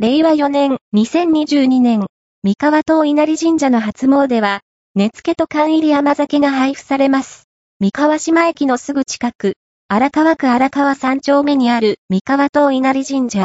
令和4年、2022年、三河東稲荷神社の初詣は、根付と缶入り甘酒が配布されます。三河島駅のすぐ近く、荒川区荒川三丁目にある三河東稲荷神社。